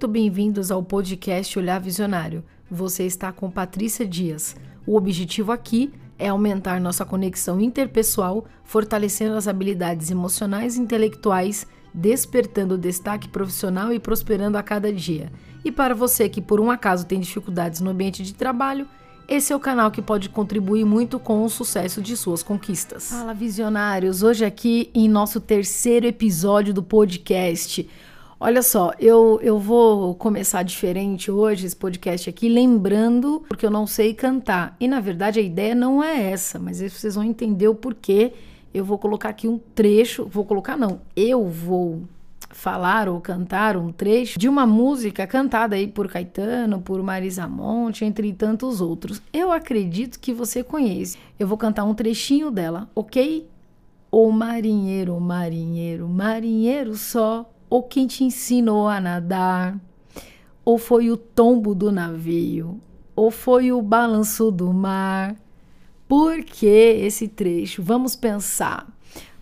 Muito bem-vindos ao podcast Olhar Visionário. Você está com Patrícia Dias. O objetivo aqui é aumentar nossa conexão interpessoal, fortalecendo as habilidades emocionais e intelectuais, despertando destaque profissional e prosperando a cada dia. E para você que por um acaso tem dificuldades no ambiente de trabalho, esse é o canal que pode contribuir muito com o sucesso de suas conquistas. Fala visionários, hoje aqui em nosso terceiro episódio do podcast. Olha só, eu, eu vou começar diferente hoje esse podcast aqui, lembrando, porque eu não sei cantar. E na verdade a ideia não é essa, mas vocês vão entender o porquê. Eu vou colocar aqui um trecho, vou colocar não, eu vou falar ou cantar um trecho de uma música cantada aí por Caetano, por Marisa Monte, entre tantos outros. Eu acredito que você conhece. Eu vou cantar um trechinho dela, ok? O marinheiro, marinheiro, marinheiro só ou quem te ensinou a nadar, ou foi o tombo do navio, ou foi o balanço do mar. Por que esse trecho? Vamos pensar.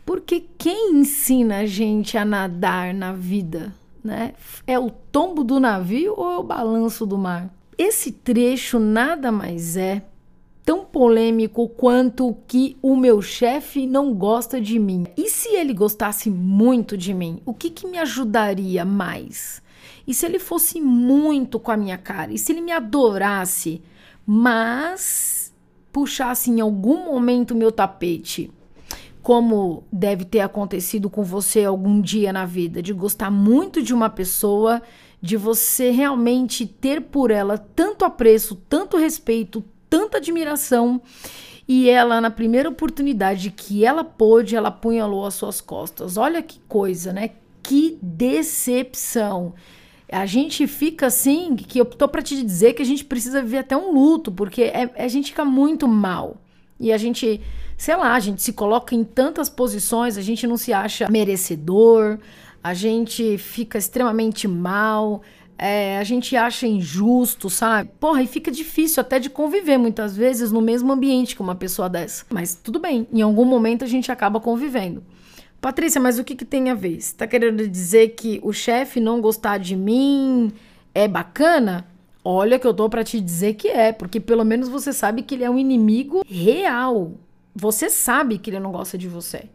Porque quem ensina a gente a nadar na vida? Né? É o tombo do navio ou é o balanço do mar? Esse trecho nada mais é tão polêmico quanto que o meu chefe não gosta de mim. E se ele gostasse muito de mim, o que, que me ajudaria mais? E se ele fosse muito com a minha cara? E se ele me adorasse, mas puxasse em algum momento meu tapete? Como deve ter acontecido com você algum dia na vida, de gostar muito de uma pessoa, de você realmente ter por ela tanto apreço, tanto respeito, tanta admiração. E ela, na primeira oportunidade que ela pôde, ela apunhalou as suas costas. Olha que coisa, né? Que decepção. A gente fica assim, que eu tô para te dizer que a gente precisa viver até um luto, porque é, a gente fica muito mal. E a gente, sei lá, a gente se coloca em tantas posições, a gente não se acha merecedor, a gente fica extremamente mal, é, a gente acha injusto, sabe? Porra, e fica difícil até de conviver muitas vezes no mesmo ambiente com uma pessoa dessa. Mas tudo bem, em algum momento a gente acaba convivendo. Patrícia, mas o que, que tem a ver? Você tá querendo dizer que o chefe não gostar de mim é bacana? Olha que eu tô para te dizer que é, porque pelo menos você sabe que ele é um inimigo real. Você sabe que ele não gosta de você.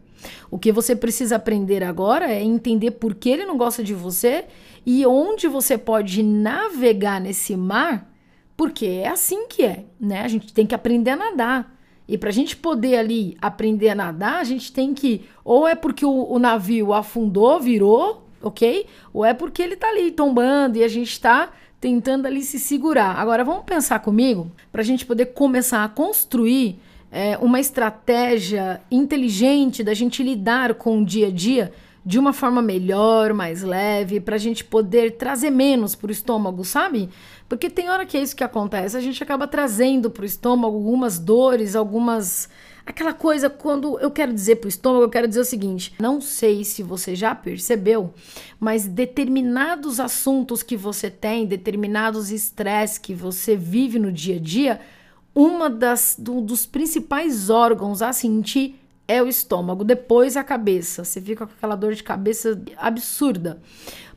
O que você precisa aprender agora é entender por que ele não gosta de você e onde você pode navegar nesse mar, porque é assim que é, né? A gente tem que aprender a nadar. E para a gente poder ali aprender a nadar, a gente tem que. Ou é porque o, o, navio afundou, virou, ok? Ou é porque ele tá ali tombando e a gente está tentando ali se segurar. Agora vamos pensar comigo para a gente poder começar a construir é, uma estratégia inteligente da gente lidar com o dia a dia de uma forma melhor, mais leve, para a gente poder trazer menos para o estômago, sabe? Porque tem hora que é isso que acontece, a gente acaba trazendo para o estômago algumas dores, algumas. Aquela coisa, quando eu quero dizer para o estômago, eu quero dizer o seguinte: não sei se você já percebeu, mas determinados assuntos que você tem, determinados estresses que você vive no dia a dia, uma das do, dos principais órgãos a sentir é o estômago, depois a cabeça. Você fica com aquela dor de cabeça absurda.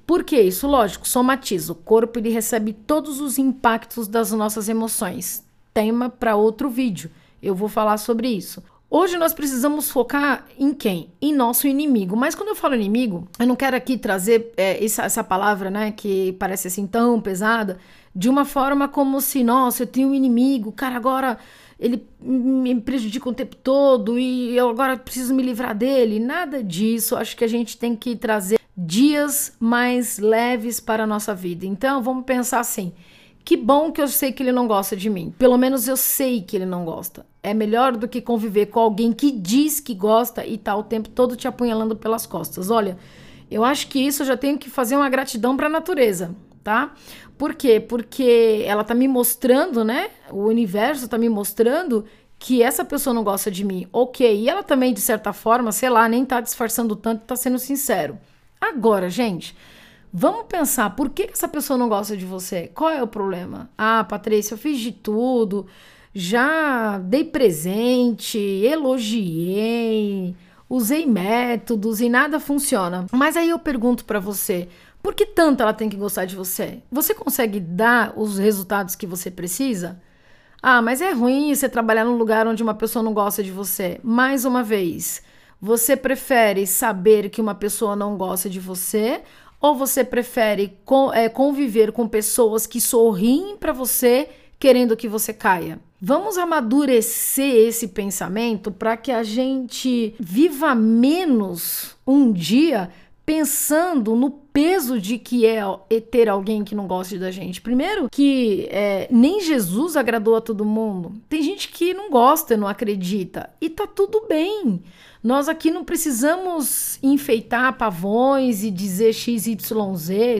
Por que isso? Lógico, somatiza. O corpo ele recebe todos os impactos das nossas emoções. Tema para outro vídeo. Eu vou falar sobre isso. Hoje nós precisamos focar em quem? Em nosso inimigo. Mas quando eu falo inimigo, eu não quero aqui trazer é, essa, essa palavra, né, que parece assim tão pesada, de uma forma como se, nossa, eu tenho um inimigo, cara, agora ele me prejudica o tempo todo e eu agora preciso me livrar dele. Nada disso. Acho que a gente tem que trazer dias mais leves para a nossa vida. Então, vamos pensar assim: que bom que eu sei que ele não gosta de mim. Pelo menos eu sei que ele não gosta. É melhor do que conviver com alguém que diz que gosta e tá o tempo todo te apunhalando pelas costas. Olha, eu acho que isso eu já tenho que fazer uma gratidão para a natureza tá? Por quê? Porque ela tá me mostrando, né? O universo tá me mostrando que essa pessoa não gosta de mim. Ok, e ela também, de certa forma, sei lá, nem tá disfarçando tanto, tá sendo sincero. Agora, gente, vamos pensar, por que essa pessoa não gosta de você? Qual é o problema? Ah, Patrícia, eu fiz de tudo, já dei presente, elogiei, usei métodos e nada funciona. Mas aí eu pergunto para você, Por que tanto ela tem que gostar de você? Você consegue dar os resultados que você precisa? Ah, mas é ruim você trabalhar num lugar onde uma pessoa não gosta de você. Mais uma vez, você prefere saber que uma pessoa não gosta de você ou você prefere é, conviver com pessoas que sorriem para você querendo que você caia? Vamos amadurecer esse pensamento para que a gente viva menos um dia pensando no peso de que é, ter alguém que não goste da gente. Primeiro, que é, nem Jesus agradou a todo mundo. Tem gente que não gosta, não acredita. E tá tudo bem. Nós aqui não precisamos enfeitar pavões e dizer XYZ.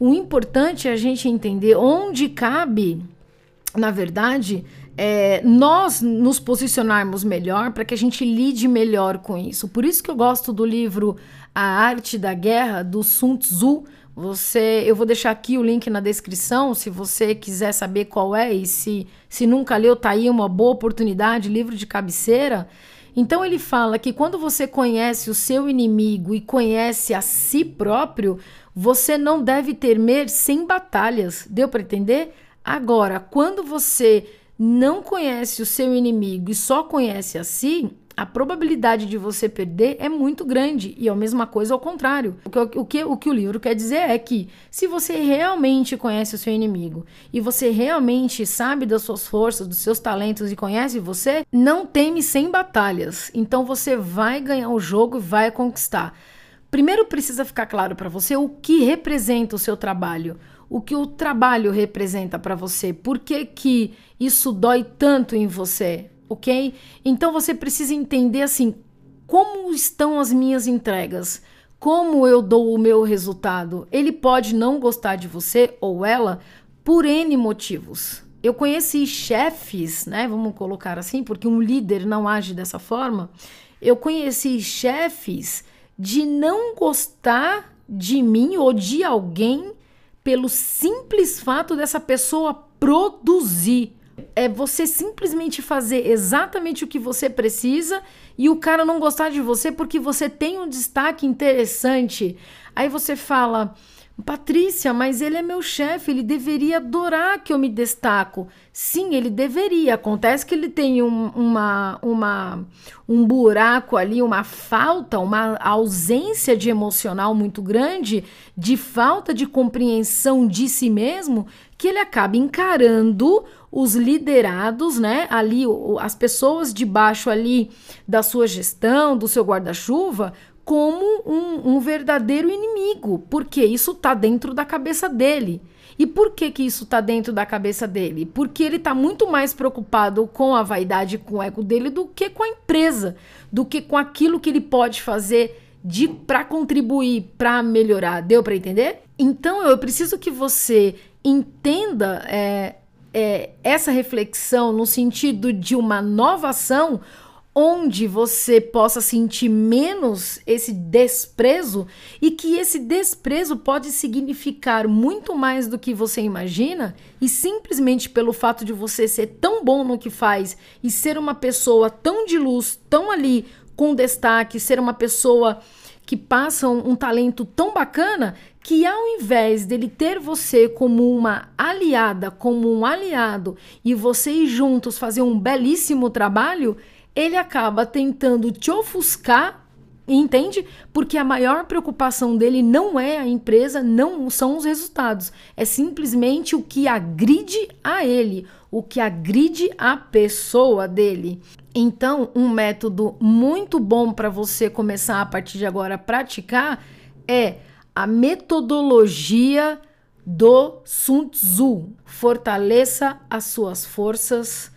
O importante é a gente entender onde cabe, na verdade, é, nós nos posicionarmos melhor para que a gente lide melhor com isso. Por isso que eu gosto do livro A Arte da Guerra, do Sun Tzu. Você, eu vou deixar aqui o link na descrição, se você quiser saber qual é e se, se nunca leu, tá aí uma boa oportunidade, livro de cabeceira. Então ele fala que quando você conhece o seu inimigo e conhece a si próprio, você não deve temer sem batalhas. Deu para entender? Agora, quando você não conhece o seu inimigo e só conhece a si, a probabilidade de você perder é muito grande. E é a mesma coisa ao contrário. O que, o, que, o que o livro quer dizer é que se você realmente conhece o seu inimigo e você realmente sabe das suas forças, dos seus talentos e conhece você, não teme sem batalhas. Então você vai ganhar o jogo e vai conquistar. Primeiro precisa ficar claro para você o que representa o seu trabalho o que o trabalho representa para você, por que, que isso dói tanto em você, ok? Então você precisa entender assim como estão as minhas entregas, como eu dou o meu resultado. Ele pode não gostar de você ou ela por N motivos. Eu conheci chefes, né? Vamos colocar assim, porque um líder não age dessa forma. Eu conheci chefes de não gostar de mim ou de alguém pelo simples fato dessa pessoa produzir. É você simplesmente fazer exatamente o que você precisa e o cara não gostar de você porque você tem um destaque interessante. Aí você fala: Patrícia, mas ele é meu chefe, ele deveria adorar que eu me destaco. Sim, ele deveria. Acontece que ele tem um, uma, uma, um buraco ali, uma falta, uma ausência de emocional muito grande, de falta de compreensão de si mesmo, que ele acaba encarando os liderados, né? Ali, as pessoas debaixo ali da sua gestão, do seu guarda-chuva, como um, um verdadeiro inimigo, porque isso está dentro da cabeça dele. E por que, que isso está dentro da cabeça dele? Porque ele está muito mais preocupado com a vaidade, com o ego dele, do que com a empresa, do que com aquilo que ele pode fazer para contribuir, para melhorar. Deu para entender? Então eu preciso que você entenda é, é, essa reflexão no sentido de uma nova ação onde você possa sentir menos esse desprezo e que esse desprezo pode significar muito mais do que você imagina e simplesmente pelo fato de você ser tão bom no que faz e ser uma pessoa tão de luz, tão ali com destaque, ser uma pessoa que passa um, um talento tão bacana que ao invés dele ter você como uma aliada, como um aliado e vocês juntos fazer um belíssimo trabalho, ele acaba tentando te ofuscar, entende? Porque a maior preocupação dele não é a empresa, não são os resultados, é simplesmente o que agride a ele, o que agride a pessoa dele. Então, um método muito bom para você começar a partir de agora a praticar é a metodologia do Sun Tzu. Fortaleça as suas forças,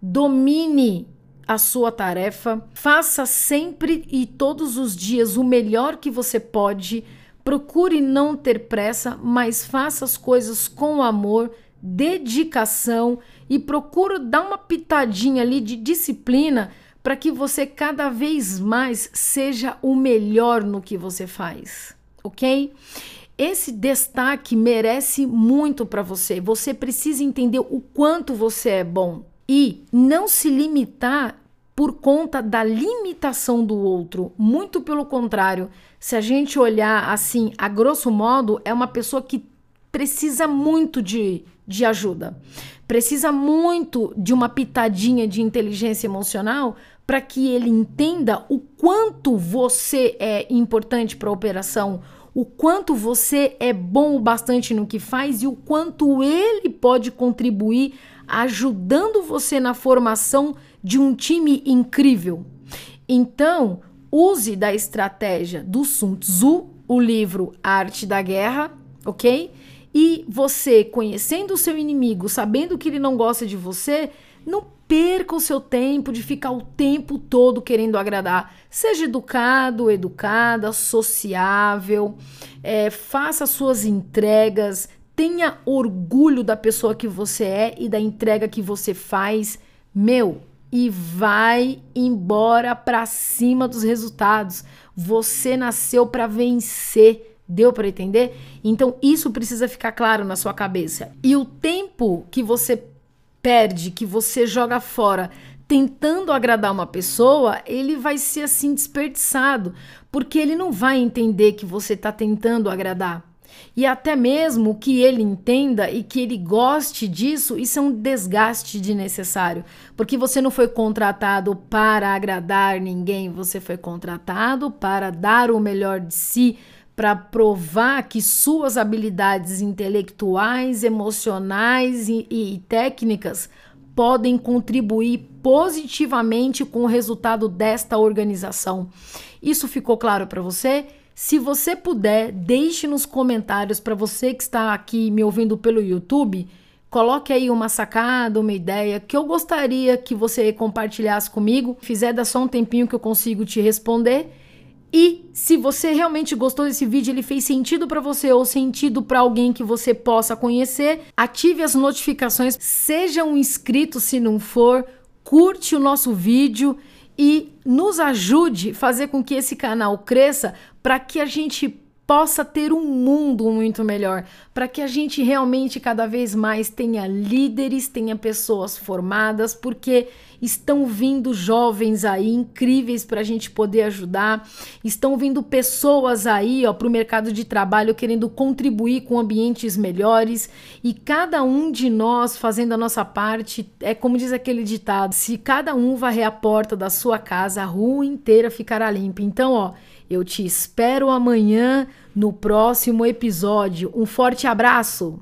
domine a sua tarefa, faça sempre e todos os dias o melhor que você pode. Procure não ter pressa, mas faça as coisas com amor, dedicação e procure dar uma pitadinha ali de disciplina para que você cada vez mais seja o melhor no que você faz, ok? Esse destaque merece muito para você. Você precisa entender o quanto você é bom e não se limitar por conta da limitação do outro. Muito pelo contrário, se a gente olhar assim, a grosso modo, é uma pessoa que precisa muito de, de ajuda, precisa muito de uma pitadinha de inteligência emocional para que ele entenda o quanto você é importante para a operação, o quanto você é bom o bastante no que faz e o quanto ele pode contribuir ajudando você na formação de um time incrível. Então, use da estratégia do Sun Tzu, o livro Arte da Guerra, ok? E você, conhecendo o seu inimigo, sabendo que ele não gosta de você, não perca o seu tempo de ficar o tempo todo querendo agradar. Seja educado, educada, sociável, é, faça suas entregas, tenha orgulho da pessoa que você é e da entrega que você faz, meu, e vai embora para cima dos resultados. Você nasceu para vencer. Deu para entender? Então isso precisa ficar claro na sua cabeça. E o tempo que você perde, que você joga fora tentando agradar uma pessoa, ele vai ser assim desperdiçado, porque ele não vai entender que você está tentando agradar. E até mesmo que ele entenda e que ele goste disso, isso é um desgaste desnecessário, porque você não foi contratado para agradar ninguém, você foi contratado para dar o melhor de si para provar que suas habilidades intelectuais, emocionais e, e, técnicas podem contribuir positivamente com o resultado desta organização. Isso ficou claro para você? Se você puder, deixe nos comentários para você que está aqui me ouvindo pelo YouTube, coloque aí uma sacada, uma ideia que eu gostaria que você compartilhasse comigo. Fizer dá só um tempinho que eu consigo te responder. E se você realmente gostou desse vídeo, ele fez sentido para você ou sentido para alguém que você possa conhecer, ative as notificações, seja um inscrito se não for, curte o nosso vídeo e nos ajude a fazer com que esse canal cresça para que a gente possa ter um mundo muito melhor, para que a gente realmente cada vez mais tenha líderes, tenha pessoas formadas, porque estão vindo jovens aí incríveis para a gente poder ajudar, estão vindo pessoas aí para o mercado de trabalho querendo contribuir com ambientes melhores e cada um de nós fazendo a nossa parte, é como diz aquele ditado: se cada um varrer a porta da sua casa, a rua inteira ficará limpa. Então, ó eu te espero amanhã no próximo episódio. Um forte abraço!